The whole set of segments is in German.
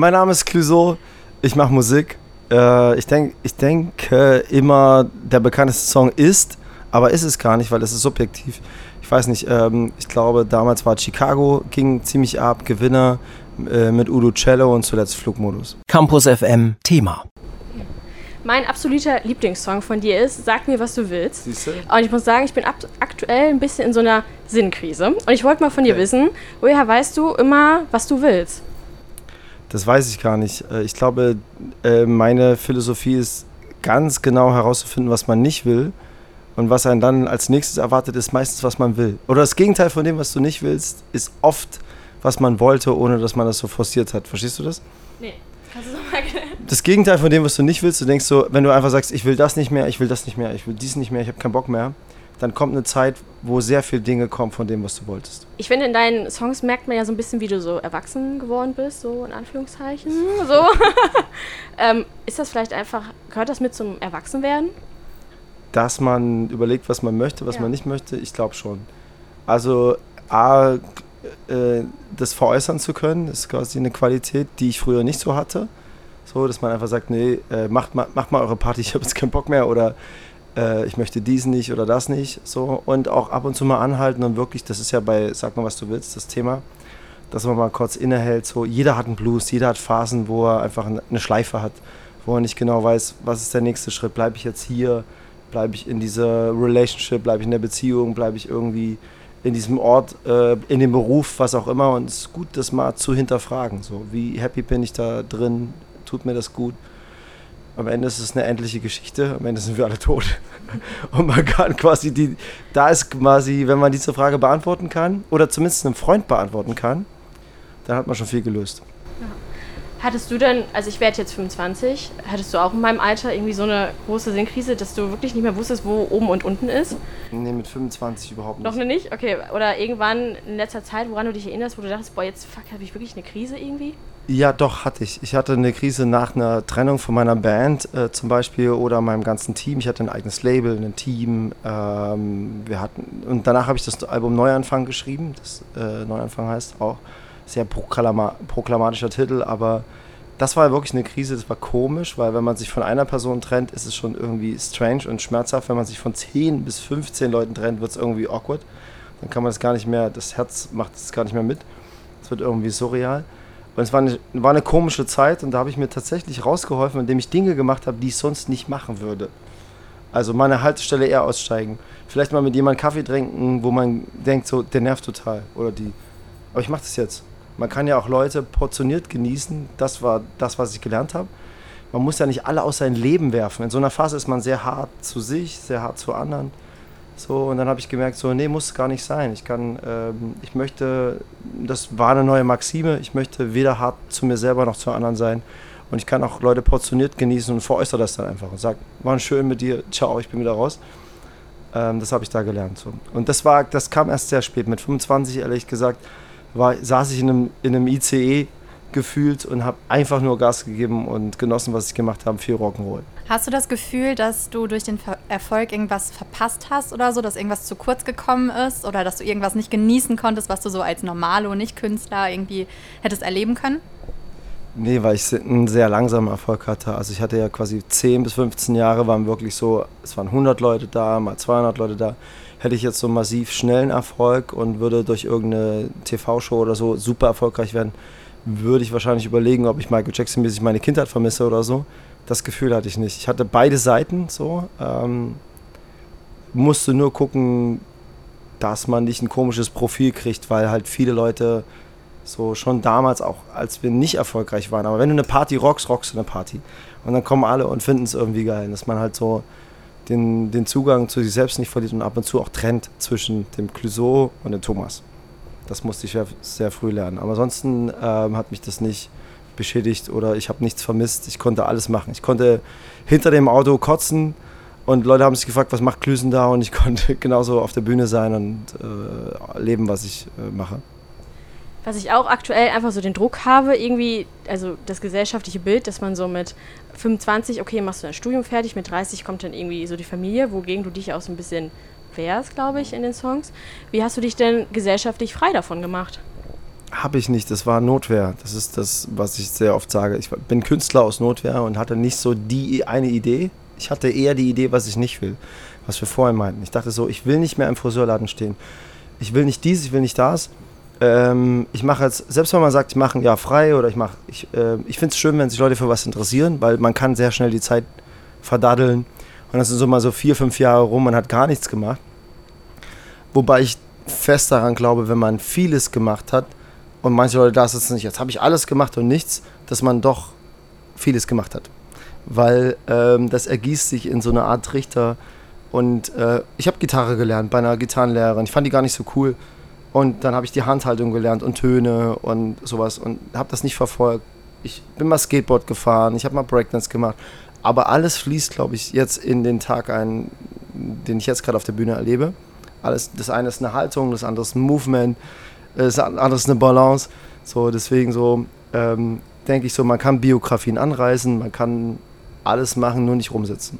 Mein Name ist Clouseau, ich mache Musik. Äh, ich, denk, ich denke immer, der bekannteste Song ist, aber ist es gar nicht, weil es ist subjektiv. Ich weiß nicht, ähm, ich glaube, damals war Chicago, ging ziemlich ab, Gewinner äh, mit Udo Cello und zuletzt Flugmodus. Campus FM Thema. Mein absoluter Lieblingssong von dir ist Sag mir, was du willst. Siehste? Und ich muss sagen, ich bin aktuell ein bisschen in so einer Sinnkrise. Und ich wollte mal von dir Okay. wissen, woher weißt du immer, was du willst? Das weiß ich gar nicht. Äh, Ich glaube, äh, meine Philosophie ist ganz genau herauszufinden, was man nicht will. Und was einen dann als nächstes erwartet, ist meistens, was man will. Oder das Gegenteil von dem, was du nicht willst, ist oft, was man wollte, ohne dass man das so forciert hat. Verstehst du das? Nee, kannst du nochmal? Das Gegenteil von dem, was du nicht willst, du denkst so, wenn du einfach sagst, ich will das nicht mehr, ich will das nicht mehr, ich will dies nicht mehr, ich habe keinen Bock mehr, dann kommt eine Zeit, wo sehr viele Dinge kommen von dem, was du wolltest. Ich finde, in deinen Songs merkt man ja so ein bisschen, wie du so erwachsen geworden bist, so in Anführungszeichen. So. ähm, ist das vielleicht einfach, gehört das mit zum Erwachsenwerden? dass man überlegt, was man möchte, was Ja. man nicht möchte, ich glaube schon. Also A, äh, das veräußern zu können, ist quasi eine Qualität, die ich früher nicht so hatte. So, dass man einfach sagt, nee, äh, macht, mal, macht mal eure Party, ich habe jetzt keinen Bock mehr oder äh, ich möchte dies nicht oder das nicht. So. Und auch ab und zu mal anhalten und wirklich, das ist ja bei Sag mal, was du willst, das Thema, dass man mal kurz innehält. So, jeder hat einen Blues, jeder hat Phasen, wo er einfach eine Schleife hat, wo er nicht genau weiß, was ist der nächste Schritt. Bleibe ich jetzt hier? Bleibe ich in dieser Relationship? Bleibe ich in der Beziehung? Bleibe ich irgendwie in diesem Ort, äh, in dem Beruf, was auch immer? Und es ist gut, das mal zu hinterfragen. So, wie happy bin ich da drin? Tut mir das gut? Am Ende ist es eine endliche Geschichte. Am Ende sind wir alle tot. Und man kann quasi die, da ist quasi, wenn man diese Frage beantworten kann oder zumindest einem Freund beantworten kann, dann hat man schon viel gelöst. Hattest du denn, also ich werde jetzt 25, hattest du auch in meinem Alter irgendwie so eine große Sinnkrise, dass du wirklich nicht mehr wusstest, wo oben und unten ist? Nee, mit 25 überhaupt Noch nicht. nicht? Okay. Oder irgendwann in letzter Zeit, woran du dich erinnerst, wo du dachtest, boah, jetzt fuck, habe ich wirklich eine Krise irgendwie? Ja, doch, hatte ich. Ich hatte eine Krise nach einer Trennung von meiner Band äh, zum Beispiel oder meinem ganzen Team. Ich hatte ein eigenes Label, ein Team. Ähm, wir hatten, und danach habe ich das Album Neuanfang geschrieben. Das äh, Neuanfang heißt auch. Sehr proklama proklamatischer Titel, aber das war wirklich eine Krise. Das war komisch, weil wenn man sich von einer Person trennt, ist es schon irgendwie strange und schmerzhaft. Wenn man sich von 10 bis 15 Leuten trennt, wird es irgendwie awkward. Dann kann man das gar nicht mehr, das Herz macht es gar nicht mehr mit. Es wird irgendwie surreal. Und es war eine, war eine komische Zeit und da habe ich mir tatsächlich rausgeholfen, indem ich Dinge gemacht habe, die ich sonst nicht machen würde. Also mal eine Haltestelle eher aussteigen. Vielleicht mal mit jemandem Kaffee trinken, wo man denkt, so, der nervt total. Oder die. Aber ich mache das jetzt. Man kann ja auch Leute portioniert genießen. Das war das, was ich gelernt habe. Man muss ja nicht alle aus seinem Leben werfen. In so einer Phase ist man sehr hart zu sich, sehr hart zu anderen. So, und dann habe ich gemerkt, so, nee, muss gar nicht sein. Ich kann, ähm, ich möchte, das war eine neue Maxime, ich möchte weder hart zu mir selber noch zu anderen sein. Und ich kann auch Leute portioniert genießen und veräußere das dann einfach und sage, war schön mit dir, ciao, ich bin wieder raus. Ähm, das habe ich da gelernt. So. Und das war, das kam erst sehr spät. Mit 25, ehrlich gesagt, war, saß ich in einem, in einem ICE gefühlt und habe einfach nur Gas gegeben und genossen, was ich gemacht habe, viel Rock'n'Roll. Hast du das Gefühl, dass du durch den Ver Erfolg irgendwas verpasst hast oder so, dass irgendwas zu kurz gekommen ist oder dass du irgendwas nicht genießen konntest, was du so als Normalo, Nicht-Künstler irgendwie hättest erleben können? Nee, weil ich einen sehr langsamen Erfolg hatte. Also ich hatte ja quasi 10 bis 15 Jahre, waren wirklich so, es waren 100 Leute da, mal 200 Leute da. Hätte ich jetzt so massiv schnellen Erfolg und würde durch irgendeine TV-Show oder so super erfolgreich werden, würde ich wahrscheinlich überlegen, ob ich Michael Jackson-mäßig meine Kindheit vermisse oder so. Das Gefühl hatte ich nicht. Ich hatte beide Seiten so. Ähm, musste nur gucken, dass man nicht ein komisches Profil kriegt, weil halt viele Leute so schon damals auch, als wir nicht erfolgreich waren. Aber wenn du eine Party rockst, rockst du eine Party. Und dann kommen alle und finden es irgendwie geil, dass man halt so den, den Zugang zu sich selbst nicht verliert und ab und zu auch trennt zwischen dem Clouseau und dem Thomas. Das musste ich sehr, früh lernen. Aber ansonsten ähm, hat mich das nicht beschädigt oder ich habe nichts vermisst. Ich konnte alles machen. Ich konnte hinter dem Auto kotzen und Leute haben sich gefragt, was macht Klüsen da? Und ich konnte genauso auf der Bühne sein und äh, leben, was ich äh, mache. Was ich auch aktuell einfach so den Druck habe, irgendwie, also das gesellschaftliche Bild, dass man so mit 25, okay, machst du dein Studium fertig, mit 30 kommt dann irgendwie so die Familie, wogegen du dich auch so ein bisschen wehrst, glaube ich, in den Songs. Wie hast du dich denn gesellschaftlich frei davon gemacht? Habe ich nicht, das war Notwehr. Das ist das, was ich sehr oft sage. Ich bin Künstler aus Notwehr und hatte nicht so die eine Idee. Ich hatte eher die Idee, was ich nicht will, was wir vorhin meinten. Ich dachte so, ich will nicht mehr im Friseurladen stehen. Ich will nicht dies, ich will nicht das. Ähm, ich mache jetzt, selbst wenn man sagt, ich mache ein Jahr frei oder ich mache, ich, äh, ich finde es schön, wenn sich Leute für was interessieren, weil man kann sehr schnell die Zeit verdaddeln. Und das sind so mal so vier, fünf Jahre rum, man hat gar nichts gemacht. Wobei ich fest daran glaube, wenn man vieles gemacht hat und manche Leute da sitzen nicht, jetzt habe ich alles gemacht und nichts, dass man doch vieles gemacht hat. Weil ähm, das ergießt sich in so eine Art Trichter. Und äh, ich habe Gitarre gelernt bei einer Gitarrenlehrerin. Ich fand die gar nicht so cool. Und dann habe ich die Handhaltung gelernt und Töne und sowas und habe das nicht verfolgt. Ich bin mal Skateboard gefahren, ich habe mal Breakdance gemacht. Aber alles fließt, glaube ich, jetzt in den Tag ein, den ich jetzt gerade auf der Bühne erlebe. Alles, das eine ist eine Haltung, das andere ist ein Movement, das andere ist eine Balance. So, deswegen so ähm, denke ich so, man kann Biografien anreisen, man kann alles machen, nur nicht rumsitzen.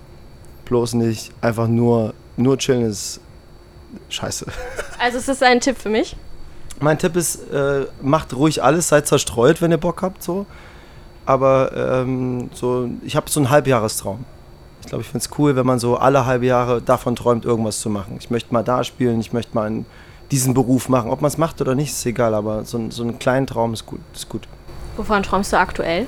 Bloß nicht einfach nur, nur chillen ist scheiße. Also ist das ein Tipp für mich? Mein Tipp ist, äh, macht ruhig alles, seid zerstreut, wenn ihr Bock habt, so. Aber ähm, so, ich habe so einen Halbjahrestraum. Ich glaube, ich finde es cool, wenn man so alle halbe Jahre davon träumt, irgendwas zu machen. Ich möchte mal da spielen, ich möchte mal diesen Beruf machen. Ob man es macht oder nicht, ist egal, aber so, so einen kleinen Traum ist gut, ist gut. Wovon träumst du aktuell?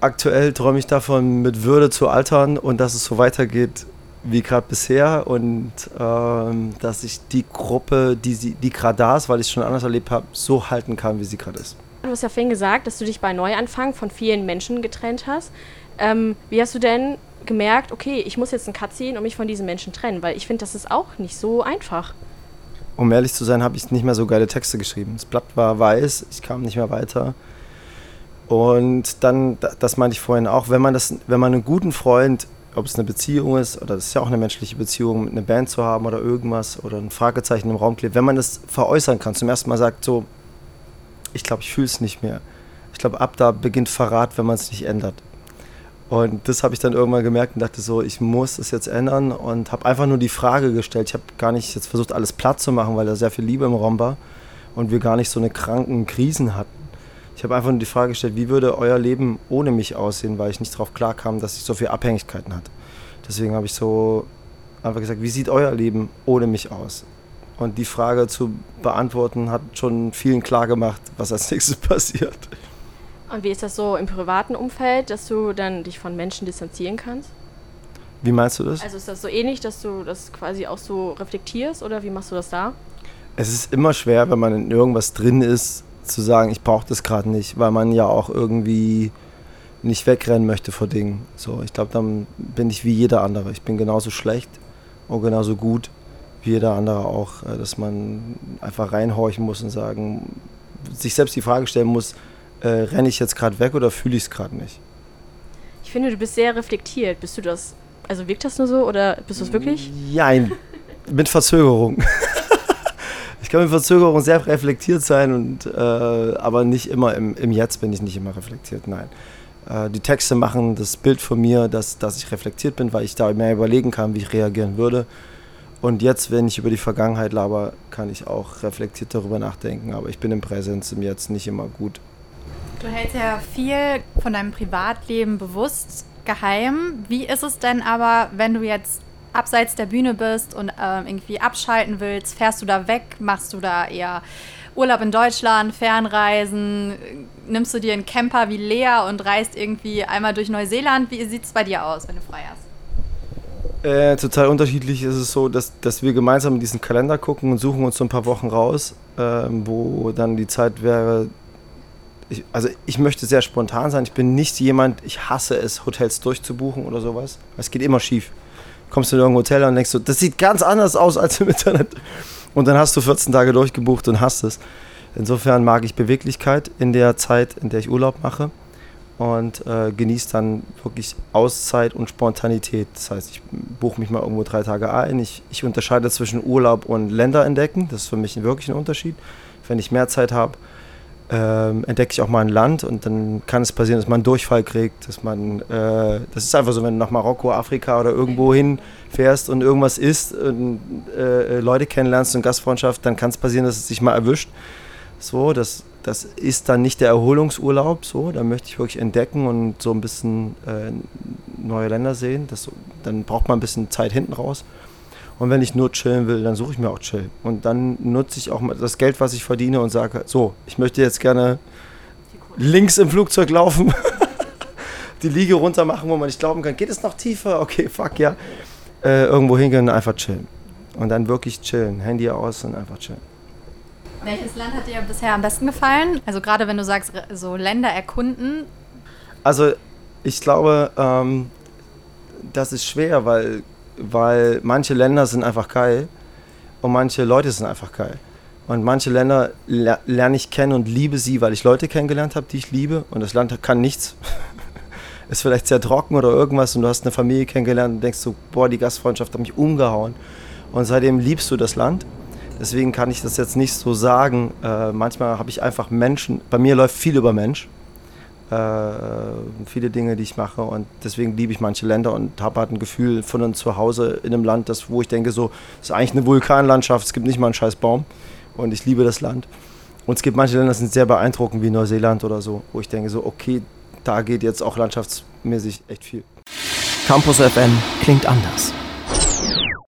Aktuell träume ich davon, mit Würde zu altern und dass es so weitergeht wie gerade bisher und ähm, dass ich die Gruppe, die, die gerade da ist, weil ich es schon anders erlebt habe, so halten kann, wie sie gerade ist. Du hast ja vorhin gesagt, dass du dich bei Neuanfang von vielen Menschen getrennt hast. Ähm, wie hast du denn gemerkt, okay, ich muss jetzt einen Cut ziehen und mich von diesen Menschen trennen? Weil ich finde, das ist auch nicht so einfach. Um ehrlich zu sein, habe ich nicht mehr so geile Texte geschrieben. Das Blatt war weiß, ich kam nicht mehr weiter. Und dann, das meinte ich vorhin auch, wenn man, das, wenn man einen guten Freund ob es eine Beziehung ist oder das ist ja auch eine menschliche Beziehung, mit einer Band zu haben oder irgendwas oder ein Fragezeichen im Raum klebt, wenn man das veräußern kann, zum ersten Mal sagt so, ich glaube, ich fühle es nicht mehr. Ich glaube, ab da beginnt Verrat, wenn man es nicht ändert. Und das habe ich dann irgendwann gemerkt und dachte so, ich muss es jetzt ändern und habe einfach nur die Frage gestellt. Ich habe gar nicht jetzt versucht, alles platt zu machen, weil da sehr viel Liebe im Raum war und wir gar nicht so eine kranken Krisen hatten. Ich habe einfach nur die Frage gestellt, wie würde euer Leben ohne mich aussehen, weil ich nicht darauf klarkam, dass ich so viele Abhängigkeiten hatte. Deswegen habe ich so einfach gesagt, wie sieht euer Leben ohne mich aus? Und die Frage zu beantworten hat schon vielen klar gemacht, was als nächstes passiert. Und wie ist das so im privaten Umfeld, dass du dann dich von Menschen distanzieren kannst? Wie meinst du das? Also ist das so ähnlich, dass du das quasi auch so reflektierst oder wie machst du das da? Es ist immer schwer, wenn man in irgendwas drin ist, zu sagen, ich brauche das gerade nicht, weil man ja auch irgendwie nicht wegrennen möchte vor Dingen. So, ich glaube, dann bin ich wie jeder andere. Ich bin genauso schlecht und genauso gut wie jeder andere auch, äh, dass man einfach reinhorchen muss und sagen, sich selbst die Frage stellen muss, äh, renne ich jetzt gerade weg oder fühle ich es gerade nicht? Ich finde, du bist sehr reflektiert. Bist du das, also wirkt das nur so oder bist du es wirklich? Nein, mit Verzögerung. ich kann mit Verzögerung sehr reflektiert sein, und, äh, aber nicht immer im, im Jetzt bin ich nicht immer reflektiert, nein. Äh, die Texte machen das Bild von mir, dass, dass ich reflektiert bin, weil ich da mehr überlegen kann, wie ich reagieren würde. Und jetzt, wenn ich über die Vergangenheit laber, kann ich auch reflektiert darüber nachdenken, aber ich bin im Präsenz im Jetzt nicht immer gut. Du hältst ja viel von deinem Privatleben bewusst geheim. Wie ist es denn aber, wenn du jetzt abseits der Bühne bist und äh, irgendwie abschalten willst, fährst du da weg? Machst du da eher Urlaub in Deutschland, Fernreisen? Nimmst du dir einen Camper wie Lea und reist irgendwie einmal durch Neuseeland? Wie sieht es bei dir aus, wenn du frei hast? Äh, total unterschiedlich ist es so, dass, dass wir gemeinsam in diesen Kalender gucken und suchen uns so ein paar Wochen raus, äh, wo dann die Zeit wäre. Ich, also ich möchte sehr spontan sein. Ich bin nicht jemand, ich hasse es, Hotels durchzubuchen oder sowas. Es geht immer schief kommst du in irgendein Hotel und denkst so, das sieht ganz anders aus als im Internet. Und dann hast du 14 Tage durchgebucht und hast es. Insofern mag ich Beweglichkeit in der Zeit, in der ich Urlaub mache und äh, genieße dann wirklich Auszeit und Spontanität. Das heißt, ich buche mich mal irgendwo drei Tage ein. Ich, ich unterscheide zwischen Urlaub und Länder entdecken. Das ist für mich wirklich ein Unterschied. Wenn ich mehr Zeit habe, ähm, entdecke ich auch mal ein Land und dann kann es passieren, dass man einen Durchfall kriegt, dass man, äh, das ist einfach so, wenn du nach Marokko, Afrika oder irgendwo hinfährst und irgendwas isst und äh, Leute kennenlernst und Gastfreundschaft, dann kann es passieren, dass es sich mal erwischt. So, das, das ist dann nicht der Erholungsurlaub, so, da möchte ich wirklich entdecken und so ein bisschen äh, neue Länder sehen. Das, dann braucht man ein bisschen Zeit hinten raus. Und wenn ich nur chillen will, dann suche ich mir auch Chill. Und dann nutze ich auch mal das Geld, was ich verdiene und sage, so, ich möchte jetzt gerne links im Flugzeug laufen, die Liege runter machen, wo man nicht glauben kann, geht es noch tiefer? Okay, fuck ja. Äh, irgendwo hingehen und einfach chillen. Und dann wirklich chillen, Handy aus und einfach chillen. Welches Land hat dir bisher am besten gefallen? Also gerade wenn du sagst, so Länder erkunden. Also ich glaube, ähm, das ist schwer, weil, weil manche Länder sind einfach geil und manche Leute sind einfach geil. Und manche Länder ler lerne ich kennen und liebe sie, weil ich Leute kennengelernt habe, die ich liebe. Und das Land kann nichts. ist vielleicht sehr trocken oder irgendwas und du hast eine Familie kennengelernt und denkst so, boah, die Gastfreundschaft hat mich umgehauen. Und seitdem liebst du das Land. Deswegen kann ich das jetzt nicht so sagen. Äh, manchmal habe ich einfach Menschen, bei mir läuft viel über Mensch. Äh, viele Dinge, die ich mache und deswegen liebe ich manche Länder und habe halt ein Gefühl von einem Zuhause in einem Land, das, wo ich denke, so, es ist eigentlich eine Vulkanlandschaft, es gibt nicht mal einen scheiß Baum und ich liebe das Land. Und es gibt manche Länder, die sind sehr beeindruckend, wie Neuseeland oder so, wo ich denke, so, okay, da geht jetzt auch landschaftsmäßig echt viel. Campus FM klingt anders.